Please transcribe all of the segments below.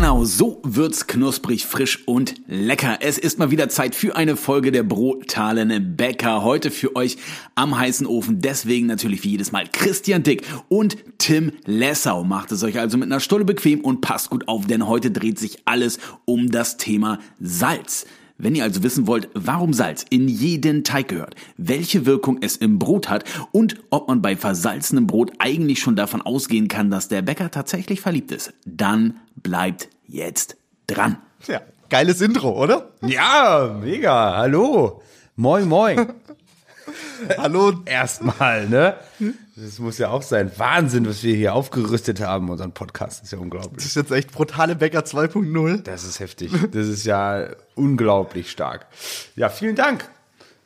Genau, so wird's knusprig, frisch und lecker. Es ist mal wieder Zeit für eine Folge der brutalen Bäcker. Heute für euch am heißen Ofen. Deswegen natürlich wie jedes Mal Christian Dick und Tim Lessau. Macht es euch also mit einer Stulle bequem und passt gut auf, denn heute dreht sich alles um das Thema Salz. Wenn ihr also wissen wollt, warum Salz in jeden Teig gehört, welche Wirkung es im Brot hat und ob man bei versalzenem Brot eigentlich schon davon ausgehen kann, dass der Bäcker tatsächlich verliebt ist, dann bleibt jetzt dran. Ja, geiles Intro, oder? Ja, mega. Hallo. Moin, moin. Hallo. Erstmal, ne? Das muss ja auch sein. Wahnsinn, was wir hier aufgerüstet haben, unseren Podcast. Das ist ja Das unglaublich. ist jetzt echt brutale Bäcker 2.0. Das ist heftig. Das ist ja unglaublich stark. Ja, vielen Dank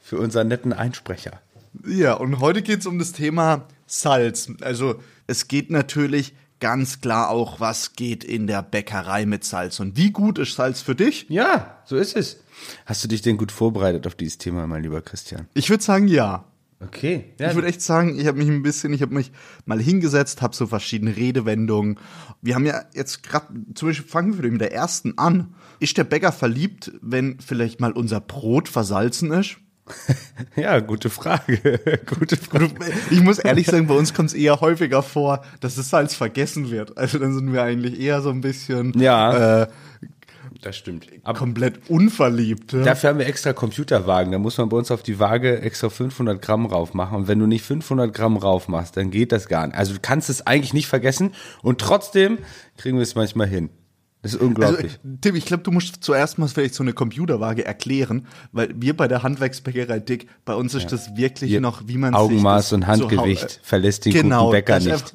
für unseren netten Einsprecher. Ja, und heute geht's um das Thema Salz. Also es geht natürlich ganz klar auch, was geht in der Bäckerei mit Salz. Und wie gut ist Salz für dich? Ja, so ist es. Hast du dich denn gut vorbereitet auf dieses Thema, mein lieber Christian? Ich würde sagen, ja. Okay. Ja, Ich würde echt sagen, ich habe mich ein bisschen, ich habe mich mal hingesetzt, habe so verschiedene Redewendungen. Wir haben ja jetzt gerade, zum Beispiel fangen wir mit der ersten an. Ist der Bäcker verliebt, wenn vielleicht mal unser Brot versalzen ist? ja, gute Frage. gute Frage. Ich muss ehrlich sagen, bei uns kommt es eher häufiger vor, dass das Salz vergessen wird. Also dann sind wir eigentlich eher so ein bisschen Ja. äh, Das stimmt. Aber komplett unverliebt. Ja? Dafür haben wir extra Computerwagen. Da muss man bei uns auf die Waage extra 500 Gramm rauf machen. Und wenn du nicht 500 Gramm rauf machst, dann geht das gar nicht. Also du kannst es eigentlich nicht vergessen. Und trotzdem kriegen wir es manchmal hin. Das ist Also, unglaublich. Tim, ich glaube, du musst zuerst mal vielleicht so eine Computerwaage erklären, weil wir bei der Handwerksbäckerei Dick, bei uns ist das wirklich Hier, noch, wie man Augenmaß sich und das so Handgewicht verlässt den genau, guten Bäcker nicht. ist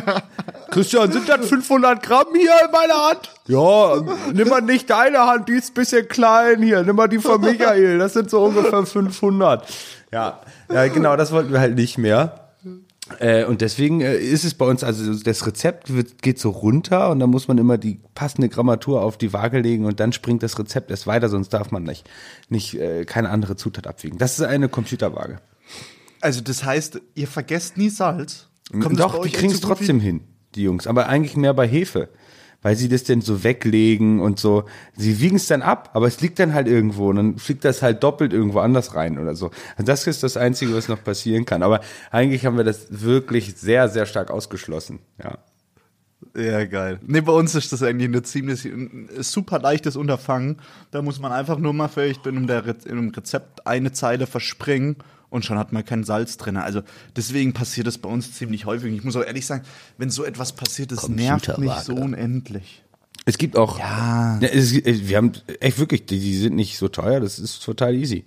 Christian, sind das 500 Gramm hier in meiner Hand? Ja, nimm mal nicht deine Hand, die ist ein bisschen klein hier. Nimm mal die von Michael, das sind so ungefähr 500. Ja, ja genau, das wollten wir halt nicht mehr. Äh, und deswegen äh, ist es bei uns, also das Rezept wird, geht so runter und dann muss man immer die passende Grammatur auf die Waage legen und dann springt das Rezept erst weiter, sonst darf man nicht, nicht äh, keine andere Zutat abwiegen. Das ist eine Computerwaage. Also das heißt, ihr vergesst nie Salz? Kommt Doch, die kriegen es trotzdem hin, die Jungs. Aber eigentlich mehr bei Hefe. Weil sie das denn so weglegen und so. Sie wiegen es dann ab, aber es liegt dann halt irgendwo und dann fliegt das halt doppelt irgendwo anders rein oder so. Also das ist das Einzige, was noch passieren kann. Aber eigentlich haben wir das wirklich sehr, sehr stark ausgeschlossen. Ja. Ja, geil. Nee, bei uns ist das eigentlich eine ziemlich ein super leichtes Unterfangen. Da muss man einfach nur mal vielleicht in einem, Rezept eine Zeile verspringen und schon hat man kein Salz drin. Also deswegen passiert das bei uns ziemlich häufig. Ich muss auch ehrlich sagen, wenn so etwas passiert, das nervt mich so unendlich. Es gibt auch, Ja. es, wir haben echt wirklich, die, die sind nicht so teuer, das ist total easy.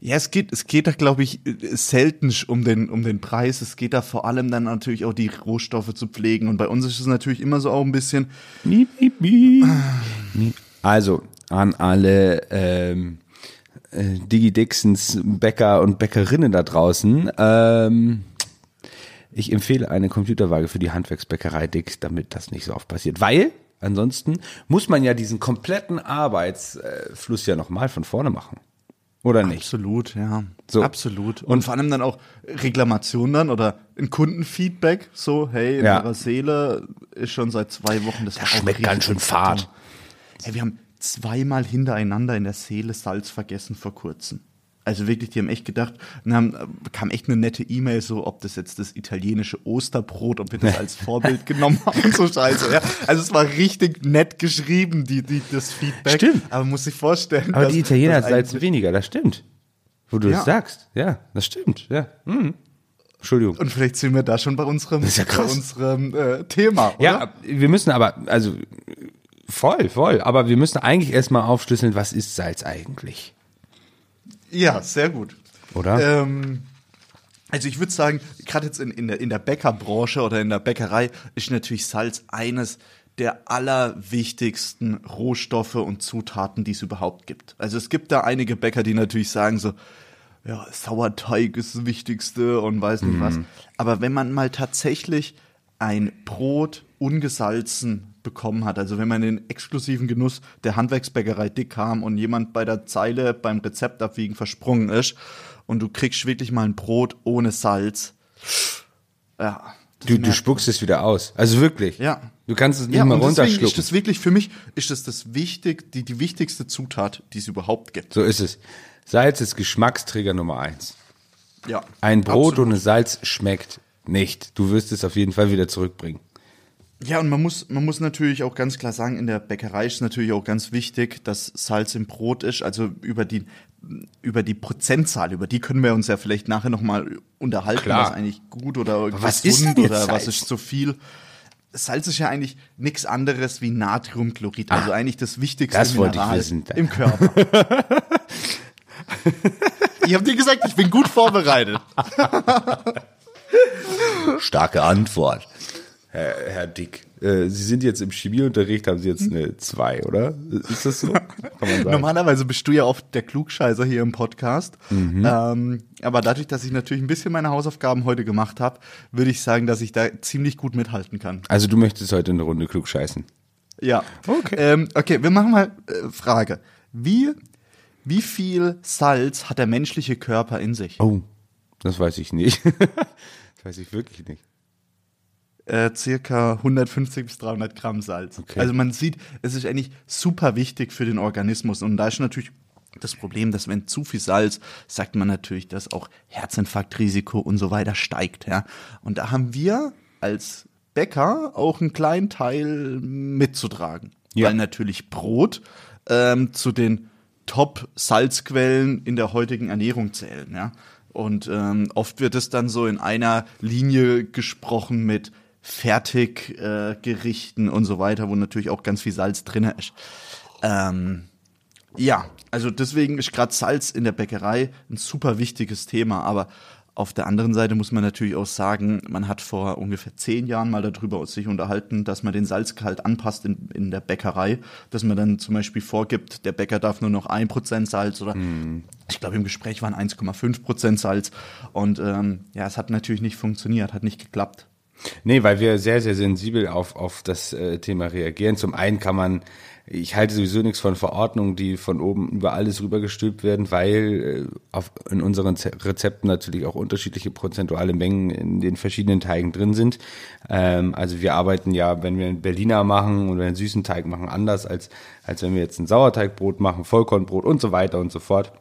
Ja, es geht, es geht da, glaube ich, selten um den, um den Preis. Es geht da vor allem dann natürlich auch die Rohstoffe zu pflegen. Und bei uns ist es natürlich immer so auch ein bisschen, Miep, miep, miep. Miep. Also an alle ähm, äh, Digi Dixons Bäcker und Bäckerinnen da draußen. Ähm, ich empfehle eine Computerwaage für die Handwerksbäckerei Dix, damit das nicht so oft passiert. Weil ansonsten muss man ja diesen kompletten Arbeitsfluss ja nochmal von vorne machen. Oder nicht? Absolut, ja. So. Absolut. Und, vor allem dann auch Reklamationen dann oder ein Kundenfeedback, so, hey, in Ja. eurer Seele ist schon seit zwei Wochen das, Das schmeckt ganz schön fad. Hey, wir haben zweimal hintereinander in der Seele Salz vergessen vor kurzem. Also wirklich, die haben echt gedacht, und haben, kam echt eine nette E-Mail, so ob das jetzt das italienische Osterbrot, ob wir das als Vorbild genommen haben und so Scheiße. Ja. Also es war richtig nett geschrieben, die, die, das Feedback. Stimmt. Aber man muss sich vorstellen. Aber dass- die Italiener salzen weniger, das stimmt. Wo du Ja. das sagst. Ja, das stimmt. Ja. Mhm. Entschuldigung. Und vielleicht sind wir da schon bei unserem, ja bei unserem äh, Thema, oder? Ja, wir müssen aber, also voll, voll, aber wir müssen eigentlich erstmal aufschlüsseln, was ist Salz eigentlich? Ja, sehr gut. Oder? Ähm, also ich würde sagen, gerade jetzt in, in, der, in der Bäckerbranche oder in der Bäckerei ist natürlich Salz eines der allerwichtigsten Rohstoffe und Zutaten, die es überhaupt gibt. Also es gibt da einige Bäcker, die natürlich sagen so, ja, Sauerteig ist das Wichtigste und weiß nicht was. Aber wenn man mal tatsächlich ein Brot ungesalzen bekommen hat, also wenn man in den exklusiven Genuss der Handwerksbäckerei dick kam und jemand bei der Zeile beim Rezeptabwiegen versprungen ist und du kriegst wirklich mal ein Brot ohne Salz, ja, Du, du spuckst es wieder aus. Also wirklich. Ja. Du kannst es nicht Ja, mal runterschlucken. ist das wirklich, für mich ist das das wichtig, die, die wichtigste Zutat, die es überhaupt gibt. So ist es. Salz ist Geschmacksträger Nummer eins. Ja. Ein Brot Absolut. ohne Salz schmeckt nicht. Du wirst es auf jeden Fall wieder zurückbringen. Ja, und man muss, man muss natürlich auch ganz klar sagen, in der Bäckerei ist natürlich auch ganz wichtig, dass Salz im Brot ist. Also über die, über die Prozentzahl, über die können wir uns ja vielleicht nachher nochmal unterhalten, Klar. was eigentlich gut oder was ist denn jetzt oder was Salz? ist zu viel. Salz ist ja eigentlich nichts anderes wie Natriumchlorid, also eigentlich das wichtigste Ah, das Mineral wissen. im Körper. ich habe dir gesagt, ich bin gut vorbereitet. Starke Antwort. Herr, Herr Dick, äh, Sie sind jetzt im Chemieunterricht, haben Sie jetzt eine 2, oder? Ist das so? Normalerweise bist du ja oft der Klugscheißer hier im Podcast. Mhm. Ähm, aber dadurch, dass ich natürlich ein bisschen meine Hausaufgaben heute gemacht habe, würde ich sagen, dass ich da ziemlich gut mithalten kann. Also du möchtest heute eine Runde klug scheißen. Ja. Okay. Ähm, okay, wir machen mal äh, Frage. Wie, wie viel Salz hat der menschliche Körper in sich? Oh, das weiß ich nicht. das weiß ich wirklich nicht. Äh, circa 150 bis 300 Gramm Salz. Okay. Also man sieht, es ist eigentlich super wichtig für den Organismus. Und da ist natürlich das Problem, dass wenn zu viel Salz, sagt man natürlich, dass auch Herzinfarktrisiko und so weiter steigt. Ja? Und da haben wir als Bäcker auch einen kleinen Teil mitzutragen. Ja. Weil natürlich Brot ähm, zu den Top-Salzquellen in der heutigen Ernährung zählen. Ja? Und ähm, oft wird es dann so in einer Linie gesprochen mit Fertiggerichten äh, und so weiter, wo natürlich auch ganz viel Salz drin ist. Ähm, ja, also deswegen ist gerade Salz in der Bäckerei ein super wichtiges Thema, aber auf der anderen Seite muss man natürlich auch sagen, man hat vor ungefähr zehn Jahren mal darüber sich unterhalten, dass man den Salzgehalt anpasst in, in der Bäckerei, dass man dann zum Beispiel vorgibt, der Bäcker darf nur noch ein Prozent Salz oder ich glaube im Gespräch waren 1,5 Prozent Salz und ähm, ja, es hat natürlich nicht funktioniert, hat nicht geklappt. Nee, weil wir sehr, sehr sensibel auf, auf das äh, Thema reagieren. Zum einen kann man, ich halte sowieso nichts von Verordnungen, die von oben über alles rübergestülpt werden, weil äh, auf, in unseren Ze- Rezepten natürlich auch unterschiedliche prozentuale Mengen in den verschiedenen Teigen drin sind. Ähm, also wir arbeiten ja, wenn wir einen Berliner machen oder einen süßen Teig machen, anders als, als wenn wir jetzt ein Sauerteigbrot machen, Vollkornbrot und so weiter und so fort.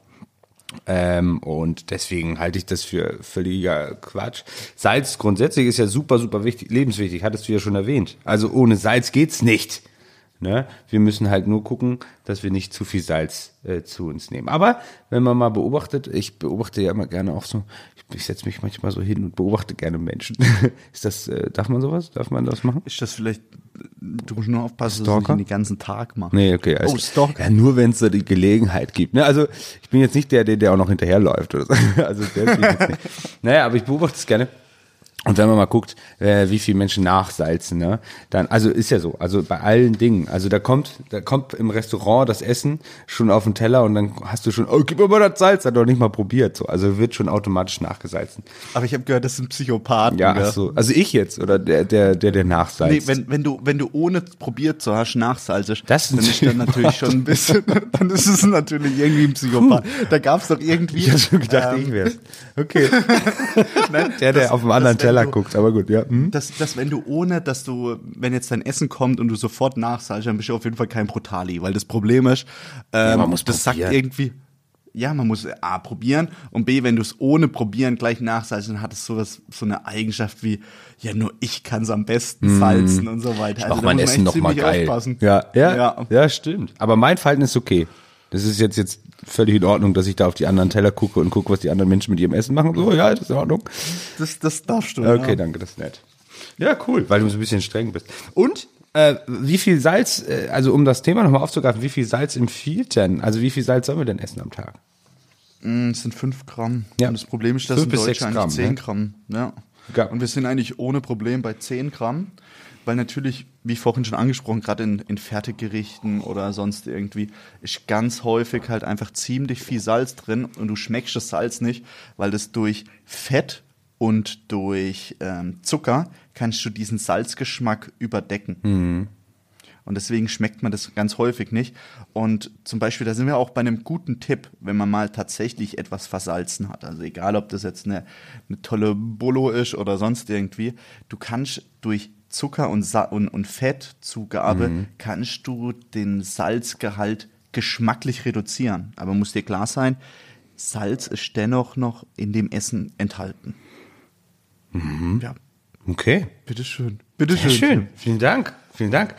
Ähm, und deswegen halte ich das für völliger Quatsch. Salz grundsätzlich ist ja super, super wichtig, lebenswichtig, hattest du ja schon erwähnt. Also ohne Salz geht's nicht. Ne? Wir müssen halt nur gucken, dass wir nicht zu viel Salz äh, zu uns nehmen. Aber wenn man mal beobachtet, ich beobachte ja immer gerne auch so, ich, ich setze mich manchmal so hin und beobachte gerne Menschen. ist das, äh, darf man sowas? Darf man das machen? Ist das vielleicht, du musst nur aufpassen, dass du Stalker? nicht den ganzen Tag machst. Nee, okay. Also, Oh, Stalker. Ja, nur wenn es da die Gelegenheit gibt. Ne? Also ich bin jetzt nicht der, der, der auch noch hinterherläuft oder so. Also der jetzt nicht. Naja, aber ich beobachte es gerne. Und wenn man mal guckt, äh, wie viele Menschen nachsalzen, ne, dann, also ist ja so, also bei allen Dingen, also da kommt, da kommt im Restaurant das Essen schon auf den Teller und dann hast du schon, oh, gib mir mal das Salz, hat doch nicht mal probiert, so, also wird schon automatisch nachgesalzen. Aber ich habe gehört, das sind Psychopathen. Ja, ach so, also ich jetzt oder der, der, der, der nachsalzt. Nee, wenn, wenn du, wenn du ohne probiert zu hast, nachsalzest, Das ist dann ist dann natürlich schon ein bisschen, dann ist es natürlich irgendwie ein Psychopath. Da gab's doch irgendwie. ich hab schon gedacht, ähm, ich wär's. Okay. nein, Der, der dass- auf dem anderen wenn Teller du, guckt, aber gut, ja. Hm? Dass, dass wenn du ohne, dass du, wenn jetzt dein Essen kommt und du sofort nachsalst, dann bist du auf jeden Fall kein Brutali, weil das Problem ist, ähm, man muss das sagt probieren. irgendwie, ja, man muss A probieren und B, wenn du es ohne probieren gleich nachsalzt, dann hat es sowas, so eine Eigenschaft wie, ja, nur ich kann es am besten salzen und so weiter. Mach da mein muss man Essen echt noch mal ziemlich geil. aufpassen. Ja, ja, Ja. ja, stimmt. Aber mein Verhalten ist okay. Das ist jetzt jetzt völlig in Ordnung, dass ich da auf die anderen Teller gucke und gucke, was die anderen Menschen mit ihrem Essen machen. So, ja, das ist in Ordnung. Das, das darfst du. Okay, ja. danke, das ist nett. Ja, cool, weil du so ein bisschen streng bist. Und äh, wie viel Salz, äh, also um das Thema nochmal aufzugreifen, wie viel Salz empfiehlt denn? Also wie viel Salz sollen wir denn essen am Tag? Mm, Es sind 5 Gramm. Ja. Und das Problem ist, dass in bis Deutschland sechs Gramm, eigentlich 10 ne? Gramm. Ja. Ja. Und wir sind eigentlich ohne Problem bei 10 Gramm, weil natürlich, wie vorhin schon angesprochen, gerade in, in Fertiggerichten oder sonst irgendwie, ist ganz häufig halt einfach ziemlich viel Salz drin und du schmeckst das Salz nicht, weil das durch Fett und durch ähm, Zucker kannst du diesen Salzgeschmack überdecken. Und deswegen schmeckt man das ganz häufig nicht. Und zum Beispiel, da sind wir auch bei einem guten Tipp, wenn man mal tatsächlich etwas versalzen hat. Also egal, ob das jetzt eine, eine tolle Bolo ist oder sonst irgendwie. Du kannst durch Zucker und, Sa und, und Fettzugabe, Mhm. kannst du den Salzgehalt geschmacklich reduzieren. Aber muss dir klar sein, Salz ist dennoch noch in dem Essen enthalten. Mhm. Ja, Okay. bitteschön. Sehr Bitteschön. schön. Vielen Dank. Vielen Dank.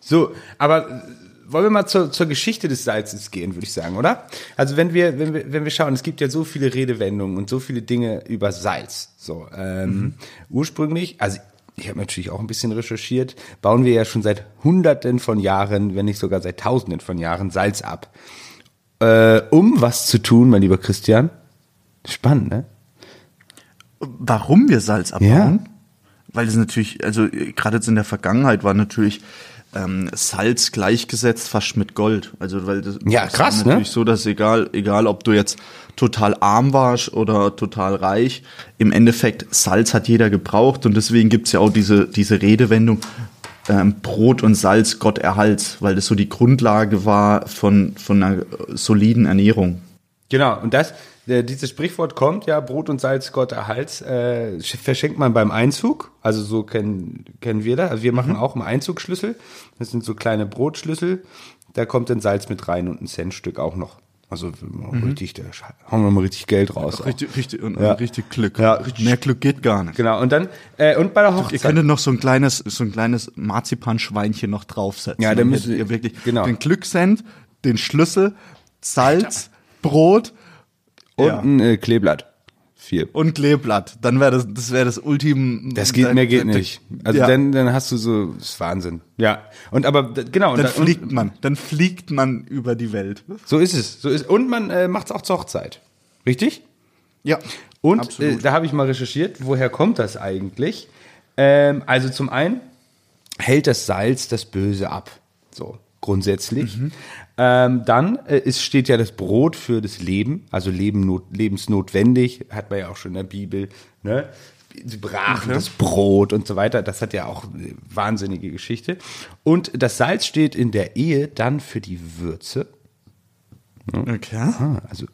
So, aber äh, wollen wir mal zur, zur Geschichte des Salzes gehen, würde ich sagen, oder? Also wenn wir, wenn wir, wenn wir schauen, es gibt ja so viele Redewendungen und so viele Dinge über Salz. So, ähm, ursprünglich, also ich habe natürlich auch ein bisschen recherchiert, bauen wir ja schon seit Hunderten von Jahren, wenn nicht sogar seit Tausenden von Jahren Salz ab. Äh, um was zu tun, mein lieber Christian? Spannend, ne? Warum wir Salz abbauen? Weil es natürlich, also äh, gerade jetzt in der Vergangenheit war natürlich ähm, Salz gleichgesetzt fast mit Gold. Also weil das Ja, krass, ist ne? natürlich so, dass egal, egal ob du jetzt total arm warst oder total reich, im Endeffekt Salz hat jeder gebraucht und deswegen gibt's ja auch diese, diese Redewendung, ähm, Brot und Salz Gott erhalts, weil das so die Grundlage war von, von einer soliden Ernährung. Genau, und das, dieses Sprichwort kommt ja, Brot und Salz, Gott erhalts, äh, sch- verschenkt man beim Einzug. Also so kennen, kennen wir das. Also wir machen auch einen Einzugschlüssel. Das sind so kleine Brotschlüssel. Da kommt dann Salz mit rein und ein Centstück auch noch. Also richtig, da hauen wir mal richtig Geld raus. Richtig, richtig, und, Ja. richtig Glück. Ja, richtig. Mehr Glück geht gar nicht. Genau, und dann, äh, und bei der Ihr Hochzeit. könntet noch so ein kleines, so ein kleines Marzipanschweinchen noch draufsetzen. Ja, Dann hättet ihr wirklich genau. den Glückscent, den Schlüssel, Salz, Brot und ja. ein äh, Kleeblatt. Vier. und Kleeblatt. Dann wäre das, das wäre das Ultim. Das geht, mehr geht nicht. Also ja. dann, dann hast du so, das ist Wahnsinn. Ja. Und aber, genau. dann da- und- fliegt man, dann fliegt man über die Welt. So ist es. So ist, und man äh, macht es auch zur Hochzeit. Richtig? Ja. Und äh, da habe ich mal recherchiert, woher kommt das eigentlich? Ähm, also zum einen hält das Salz das Böse ab. So, grundsätzlich. Ähm, dann äh, es steht ja das Brot für das Leben, also Leben not, lebensnotwendig, hat man ja auch schon in der Bibel. Ne? Sie brachen das Brot und so weiter. Das hat ja auch eine wahnsinnige Geschichte. Und das Salz steht in der Ehe dann für die Würze. Okay. Ah, also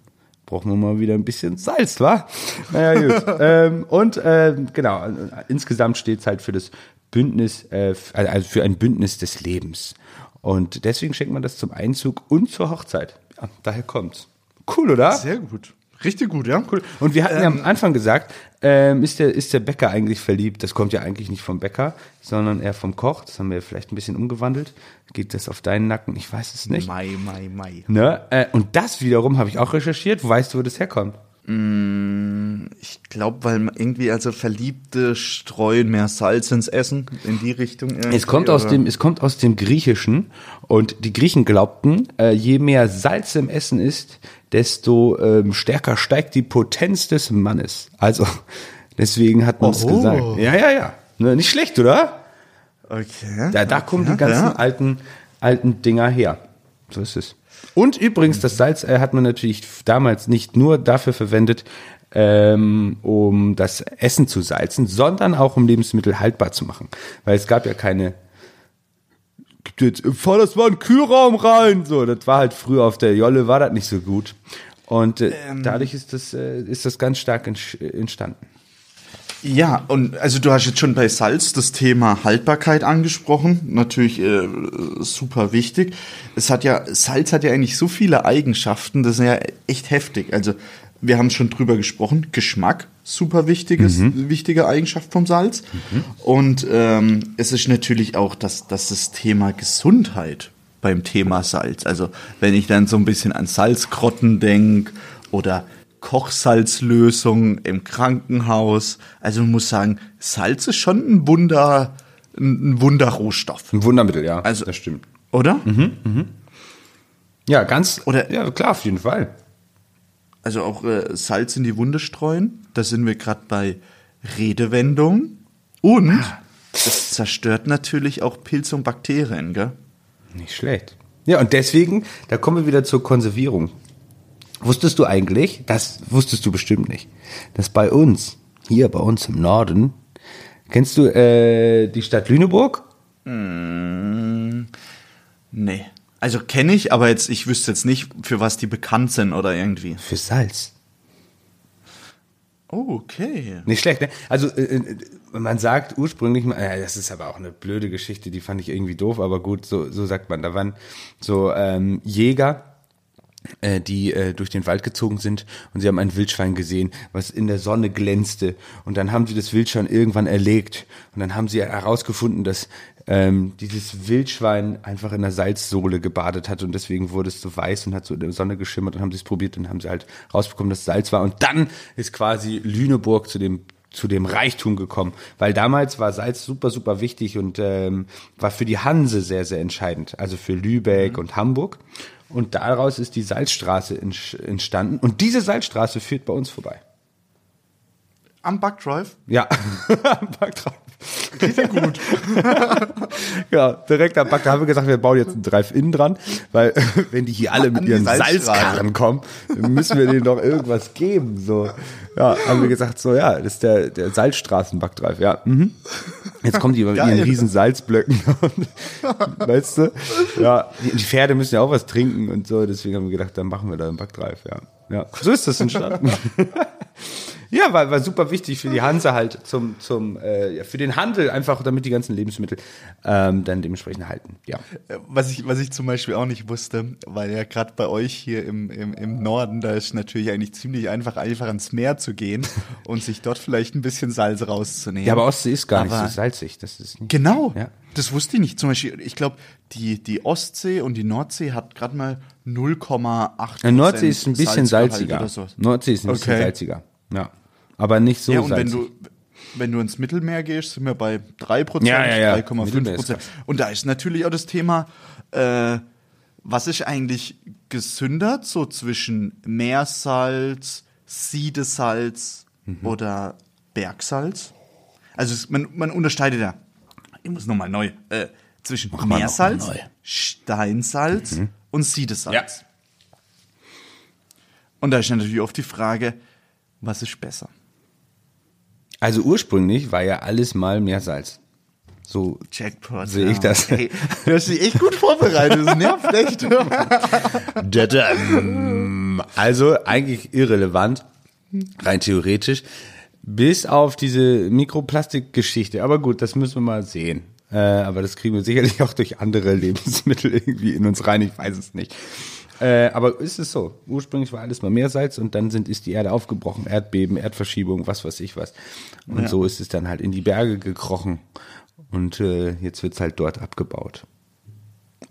brauchen wir mal wieder ein bisschen Salz, wa? Naja, gut. ähm, und ähm, genau, äh, insgesamt steht es halt für das Bündnis, äh, also für ein Bündnis des Lebens. Und deswegen schenkt man das zum Einzug und zur Hochzeit. Ja, daher kommt's. Cool, oder? Sehr gut. Richtig gut, ja. Cool. Und wir hatten ja am Anfang gesagt, ähm, ist, der, ist der Bäcker eigentlich verliebt? Das kommt ja eigentlich nicht vom Bäcker, sondern eher vom Koch. Das haben wir vielleicht ein bisschen umgewandelt. Geht das auf deinen Nacken? Ich weiß es nicht. Mai, Mai, Mai. Ne? Äh, und das wiederum habe ich auch recherchiert. Weißt du, wo das herkommt? Ich glaube, weil man irgendwie, also Verliebte streuen mehr Salz ins Essen, in die Richtung. Es kommt aus oder? dem, es kommt aus dem Griechischen und die Griechen glaubten, äh, je mehr Salz im Essen ist, desto ähm, stärker steigt die Potenz des Mannes. Also deswegen hat man es Oho. gesagt. Ja, ja, ja. Ne, nicht schlecht, oder? Okay. Da, da kommen Ja, die ganzen ja. alten, alten Dinger her. So ist es. Und übrigens, das Salz äh, hat man natürlich damals nicht nur dafür verwendet, ähm, um das Essen zu salzen, sondern auch um Lebensmittel haltbar zu machen. Weil es gab ja keine jetzt, fahr das mal in den Kühlraum rein. So, das war halt früher auf der Jolle, war das nicht so gut. Und äh, dadurch ist das, äh, ist das ganz stark äh, entstanden. Ja, und also du hast jetzt schon bei Salz das Thema Haltbarkeit angesprochen. Natürlich äh, super wichtig. Es hat ja, Salz hat ja eigentlich so viele Eigenschaften, das ist ja echt heftig. Also wir haben schon drüber gesprochen, Geschmack, super wichtiges, wichtige Eigenschaft vom Salz. Und ähm, es ist natürlich auch das, das, das Thema Gesundheit beim Thema Salz. Also wenn ich dann so ein bisschen an Salzkrotten denk oder Kochsalzlösung im Krankenhaus. Also man muss sagen, Salz ist schon ein Wunder, ein Wunderrohstoff, Ein Wundermittel, ja. Also- das stimmt. oder? Ja, ganz. Oder- ja, klar, auf jeden Fall. Also auch äh, Salz in die Wunde streuen. Da sind wir gerade bei Redewendung. Und es zerstört natürlich auch Pilze und Bakterien, gell? Nicht schlecht. Ja, und deswegen, da kommen wir wieder zur Konservierung. Wusstest du eigentlich, das wusstest du bestimmt nicht, dass bei uns, hier bei uns im Norden, kennst du äh, die Stadt Lüneburg? Nee. Also kenne ich, aber jetzt, ich wüsste jetzt nicht, für was die bekannt sind oder irgendwie. Für Salz. Oh, okay. Nicht schlecht, ne? Also äh, äh, man sagt ursprünglich, äh, das ist aber auch eine blöde Geschichte, die fand ich irgendwie doof, aber gut, so, so sagt man. Da waren so ähm, Jäger, äh, die äh, durch den Wald gezogen sind und sie haben ein Wildschwein gesehen, was in der Sonne glänzte. Und dann haben sie das Wildschwein irgendwann erlegt. Und dann haben sie herausgefunden, dass ähm, dieses Wildschwein einfach in der Salzsohle gebadet hat und deswegen wurde es so weiß und hat so in der Sonne geschimmert und haben sie es probiert und haben sie halt rausbekommen, dass es Salz war. Und dann ist quasi Lüneburg zu dem zu dem Reichtum gekommen, weil damals war Salz super, super wichtig und ähm, war für die Hanse sehr, sehr entscheidend, also für Lübeck und Hamburg. Und daraus ist die Salzstraße entstanden. Und diese Salzstraße führt bei uns vorbei. Am Backdrive? Ja, am Backdrive. Geht ja gut. ja, direkt am Back, da haben wir gesagt, wir bauen jetzt einen Drive-In dran, weil wenn die hier alle mit ihren Salzkarren kommen, dann müssen wir denen doch irgendwas geben. So, ja, haben wir gesagt, so ja, das ist der, der Salzstraßen-Backdrive, ja. Mhm. Jetzt kommen die mit ihren riesen Salzblöcken. weißt du? Ja, die, die, Pferde müssen ja auch was trinken und so, deswegen haben wir gedacht, dann machen wir da einen Backdrive, ja. Ja, so ist das entstanden. Ja, war, war super wichtig für die Hanse halt zum, zum äh, ja, für den Handel einfach, damit die ganzen Lebensmittel ähm, dann dementsprechend halten. Ja. Äh, was ich, was ich zum Beispiel auch nicht wusste, weil ja gerade bei euch hier im, im, im Norden, da ist natürlich eigentlich ziemlich einfach, einfach ans Meer zu gehen und sich dort vielleicht ein bisschen Salz rauszunehmen. Ja, aber Ostsee ist gar aber nicht so salzig. Das ist nicht, genau. Ja. Das wusste ich nicht. Zum Beispiel, ich glaube, die, die Ostsee und die Nordsee hat gerade mal 0,8 Nordsee ist ein bisschen salziger. Nordsee ist ein bisschen okay. salziger. Ja. Aber nicht so ja, und salzig. wenn du wenn du ins Mittelmeer gehst, sind wir bei 3%, ja, ja, ja. 3,5%. Und da ist natürlich auch das Thema, äh, was ist eigentlich gesündert, so zwischen Meersalz, Siedesalz mhm. oder Bergsalz? Also es, man, man unterscheidet ja, ich muss nochmal neu, äh, zwischen Mach Meersalz. Steinsalz mhm. und Siedesalz. Ja. Und da ist natürlich oft die Frage, was ist besser? Also ursprünglich war ja alles mal Meersalz. So Jackpot, sehe ich ja. das. Hey, du hast dich echt gut vorbereitet, das nervt echt. also eigentlich irrelevant, rein theoretisch, bis auf diese Mikroplastikgeschichte. Aber gut, das müssen wir mal sehen. Äh, aber das kriegen wir sicherlich auch durch andere Lebensmittel irgendwie in uns rein, ich weiß es nicht. Äh, aber ist es so? Ursprünglich war alles mal Meersalz und dann sind, ist die Erde aufgebrochen. Erdbeben, Erdverschiebung, was weiß ich was. Und ja. so ist es dann halt in die Berge gekrochen. Und äh, jetzt wird's halt dort abgebaut.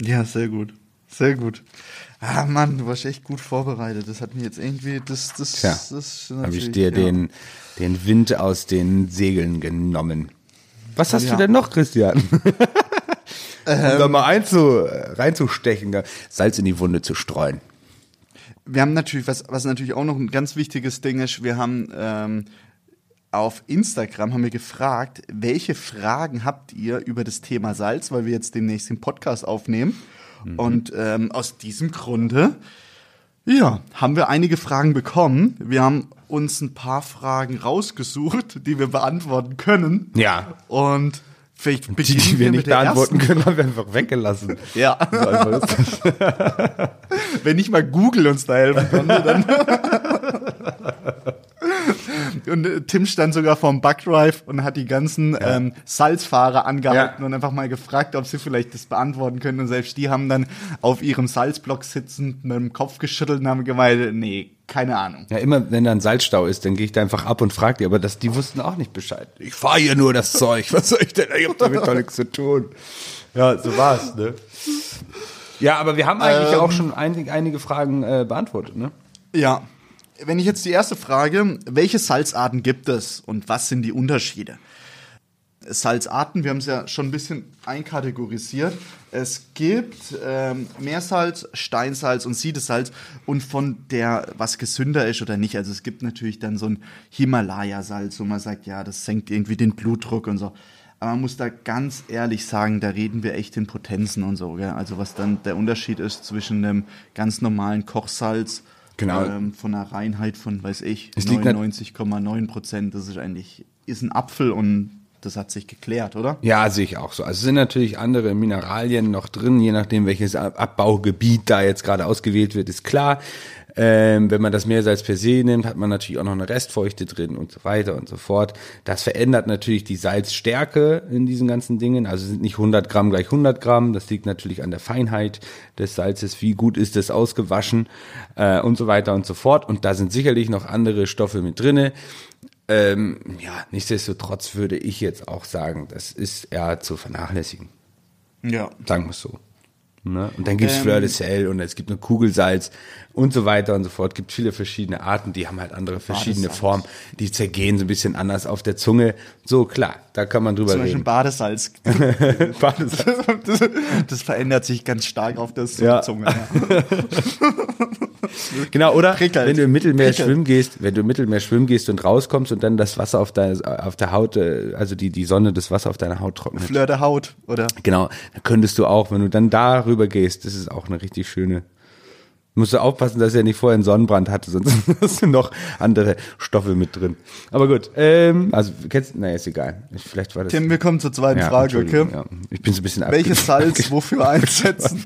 Ja, sehr gut. Sehr gut. Ah Mann, du warst echt gut vorbereitet. Das hat mir jetzt irgendwie, das, das, Tja, das habe ich dir ja. den, den Wind aus den Segeln genommen. Was hast ja. du denn noch, Christian? um da mal einzu, reinzustechen, Salz in die Wunde zu streuen. Wir haben natürlich, was, was natürlich auch noch ein ganz wichtiges Ding ist, wir haben ähm, auf Instagram haben wir gefragt, welche Fragen habt ihr über das Thema Salz, weil wir jetzt demnächst den Podcast aufnehmen. Mhm. Und ähm, aus diesem Grunde, ja, haben wir einige Fragen bekommen. Wir haben uns ein paar Fragen rausgesucht, die wir beantworten können. Ja. Und Vielleicht die, die wir nicht beantworten können, haben wir einfach weggelassen. Ja. So Wenn nicht mal Google uns da helfen konnte, dann. und äh, Tim stand sogar vorm Bugdrive und hat die ganzen ja. ähm, Salzfahrer angehalten ja. und einfach mal gefragt, ob sie vielleicht das beantworten können. Und selbst die haben dann auf ihrem Salzblock sitzend mit dem Kopf geschüttelt und haben gemeint, nee, keine Ahnung. Ja, immer wenn da ein Salzstau ist, dann gehe ich da einfach ab und frage die, aber das, die wussten auch nicht Bescheid. Ich fahre hier nur das Zeug. Was soll ich denn? Ich hab damit doch nichts zu tun. Ja, so war's, ne? Ja, aber wir haben eigentlich ähm, auch schon einige, einige Fragen äh, beantwortet, ne? Ja, wenn ich jetzt die erste Frage, welche Salzarten gibt es und was sind die Unterschiede? Salzarten, wir haben es ja schon ein bisschen einkategorisiert. Es gibt ähm, Meersalz, Steinsalz und Siedesalz und von der, was gesünder ist oder nicht. Also es gibt natürlich dann so ein Himalaya-Salz, wo man sagt, ja, das senkt irgendwie den Blutdruck und so. Aber man muss da ganz ehrlich sagen, da reden wir echt in Potenzen und so. Gell? Also was dann der Unterschied ist zwischen einem ganz normalen Kochsalz Genau. Ähm, von einer Reinheit von, weiß ich, 99,9 Prozent. Das ist eigentlich, ist ein Apfel und das hat sich geklärt, oder? Ja, sehe ich auch so. Also es sind natürlich andere Mineralien noch drin, je nachdem, welches Abbaugebiet da jetzt gerade ausgewählt wird, ist klar. Ähm, wenn man das Meersalz per se nimmt, hat man natürlich auch noch eine Restfeuchte drin und so weiter und so fort. Das verändert natürlich die Salzstärke in diesen ganzen Dingen. Also sind nicht 100 Gramm gleich 100 Gramm. Das liegt natürlich an der Feinheit des Salzes. Wie gut ist es ausgewaschen äh, und so weiter und so fort. Und da sind sicherlich noch andere Stoffe mit drinne. Ähm, ja, nichtsdestotrotz würde ich jetzt auch sagen, das ist eher zu vernachlässigen. Ja. Sagen wir es so. Ne? Und dann gibt's Ähm. Fleur de Sel und es gibt eine Kugelsalz und so weiter und so fort. gibt viele verschiedene Arten, die haben halt andere verschiedene. Formen. Die zergehen so ein bisschen anders auf der Zunge. So, klar, da kann man drüber Zum Beispiel reden. Badesalz. Badesalz. Das, das verändert sich ganz stark auf der Ja. Zunge. Ja. Genau, oder Prickelt. wenn du im Mittelmeer Prickelt. schwimmen gehst, wenn du im Mittelmeer schwimmen gehst und rauskommst und dann das Wasser auf, deine, auf der Haut, äh, also die, die Sonne das Wasser auf deiner Haut trocknet. Fleur de Haut, oder? Genau, da könntest du auch, wenn du dann darüber gehst, das ist auch eine richtig schöne. Musst du aufpassen, dass er nicht vorher einen Sonnenbrand hatte, sonst hast du noch andere Stoffe mit drin. Aber gut, ähm, also kennst, naja, ist egal. Vielleicht war das. Tim, wir kommen zur zweiten ja, Frage, okay? Ja. Ich bin so ein bisschen Welches Salz wofür einsetzen?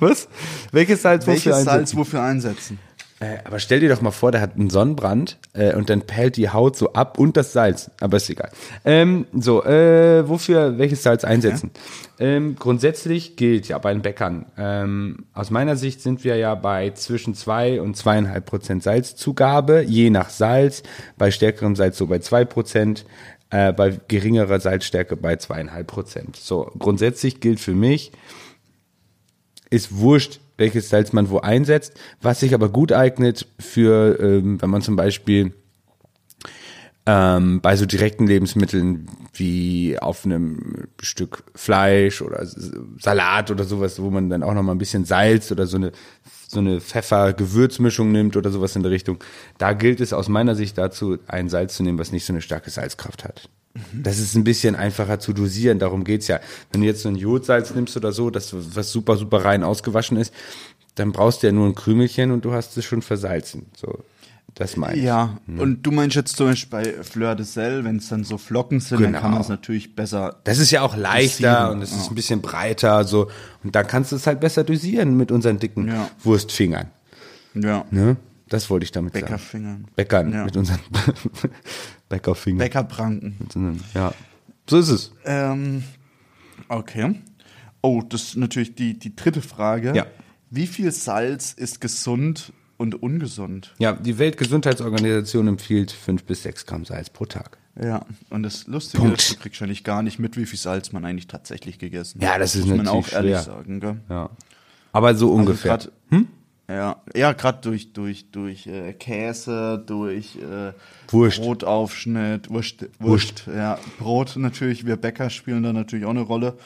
Was? Welches Salz Welches wofür Salz einsetzen? wofür einsetzen? Äh, aber stell dir doch mal vor, der hat einen Sonnenbrand äh, und dann pellt die Haut so ab und das Salz. Aber ist egal. Ähm, so, äh, wofür welches Salz einsetzen? Ähm, grundsätzlich gilt ja bei den Bäckern. Ähm, aus meiner Sicht sind wir ja bei zwischen zwei und zweieinhalb Prozent Salzzugabe, je nach Salz. Bei stärkerem Salz so bei zwei Prozent. Äh, bei geringerer Salzstärke bei zweieinhalb Prozent. So, grundsätzlich gilt für mich, ist wurscht, welches Salz man wo einsetzt. Was sich aber gut eignet für, ähm, wenn man zum Beispiel ähm, bei so direkten Lebensmitteln wie auf einem Stück Fleisch oder Salat oder sowas, wo man dann auch noch mal ein bisschen Salz oder so eine so eine Pfeffer-Gewürzmischung nimmt oder sowas in der Richtung. Da gilt es aus meiner Sicht dazu, ein Salz zu nehmen, was nicht so eine starke Salzkraft hat. Das ist ein bisschen einfacher zu dosieren, darum geht's ja. Wenn du jetzt so ein Jodsalz nimmst oder so, das was super, super rein ausgewaschen ist, dann brauchst du ja nur ein Krümelchen und du hast es schon versalzen. So, das meine ich. Ja, und du meinst jetzt zum Beispiel bei Fleur de Sel, wenn es dann so Flocken sind, dann Genau. kann man es natürlich besser. Das ist ja auch leichter Dosieren, und es ist ein bisschen breiter, so. Und da kannst du es halt besser dosieren mit unseren dicken Ja. Wurstfingern. Ja. Ne? Das wollte ich damit sagen. Bäckerfingern. Bäckern Ja. mit unseren Mit unseren- Ja. So ist es. Ähm, okay. Oh, das ist natürlich die, die dritte Frage. Ja. Wie viel Salz ist gesund und ungesund? Ja, die Weltgesundheitsorganisation empfiehlt fünf bis sechs Gramm Salz pro Tag. Ja, und das Lustige Punkt. ist, du kriegst wahrscheinlich gar nicht mit, wie viel Salz man eigentlich tatsächlich gegessen Ja, das ist Muss man natürlich auch ehrlich schwer. sagen, gell? Ja. Aber so ungefähr. Also grad, Ja, ja gerade durch, durch, durch äh, Käse, durch äh, Wurst. Brotaufschnitt, Wurst, Wurst, ja, Brot natürlich, wir Bäcker spielen da natürlich auch eine Rolle.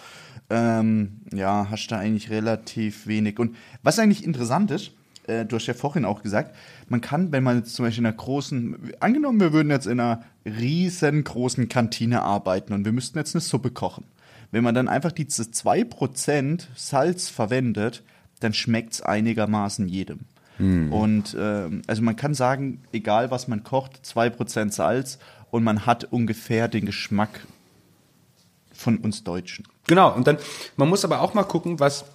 Ähm, ja, hast da eigentlich relativ wenig. Und was eigentlich interessant ist, äh, du hast ja vorhin auch gesagt, man kann, wenn man jetzt zum Beispiel in einer großen, angenommen, wir würden jetzt in einer riesengroßen Kantine arbeiten und wir müssten jetzt eine Suppe kochen. Wenn man dann einfach diese 2% Salz verwendet, dann schmeckt es einigermaßen jedem. Und ähm, also man kann sagen, egal was man kocht, 2% Salz und man hat ungefähr den Geschmack von uns Deutschen. Genau, und dann, man muss aber auch mal gucken, was,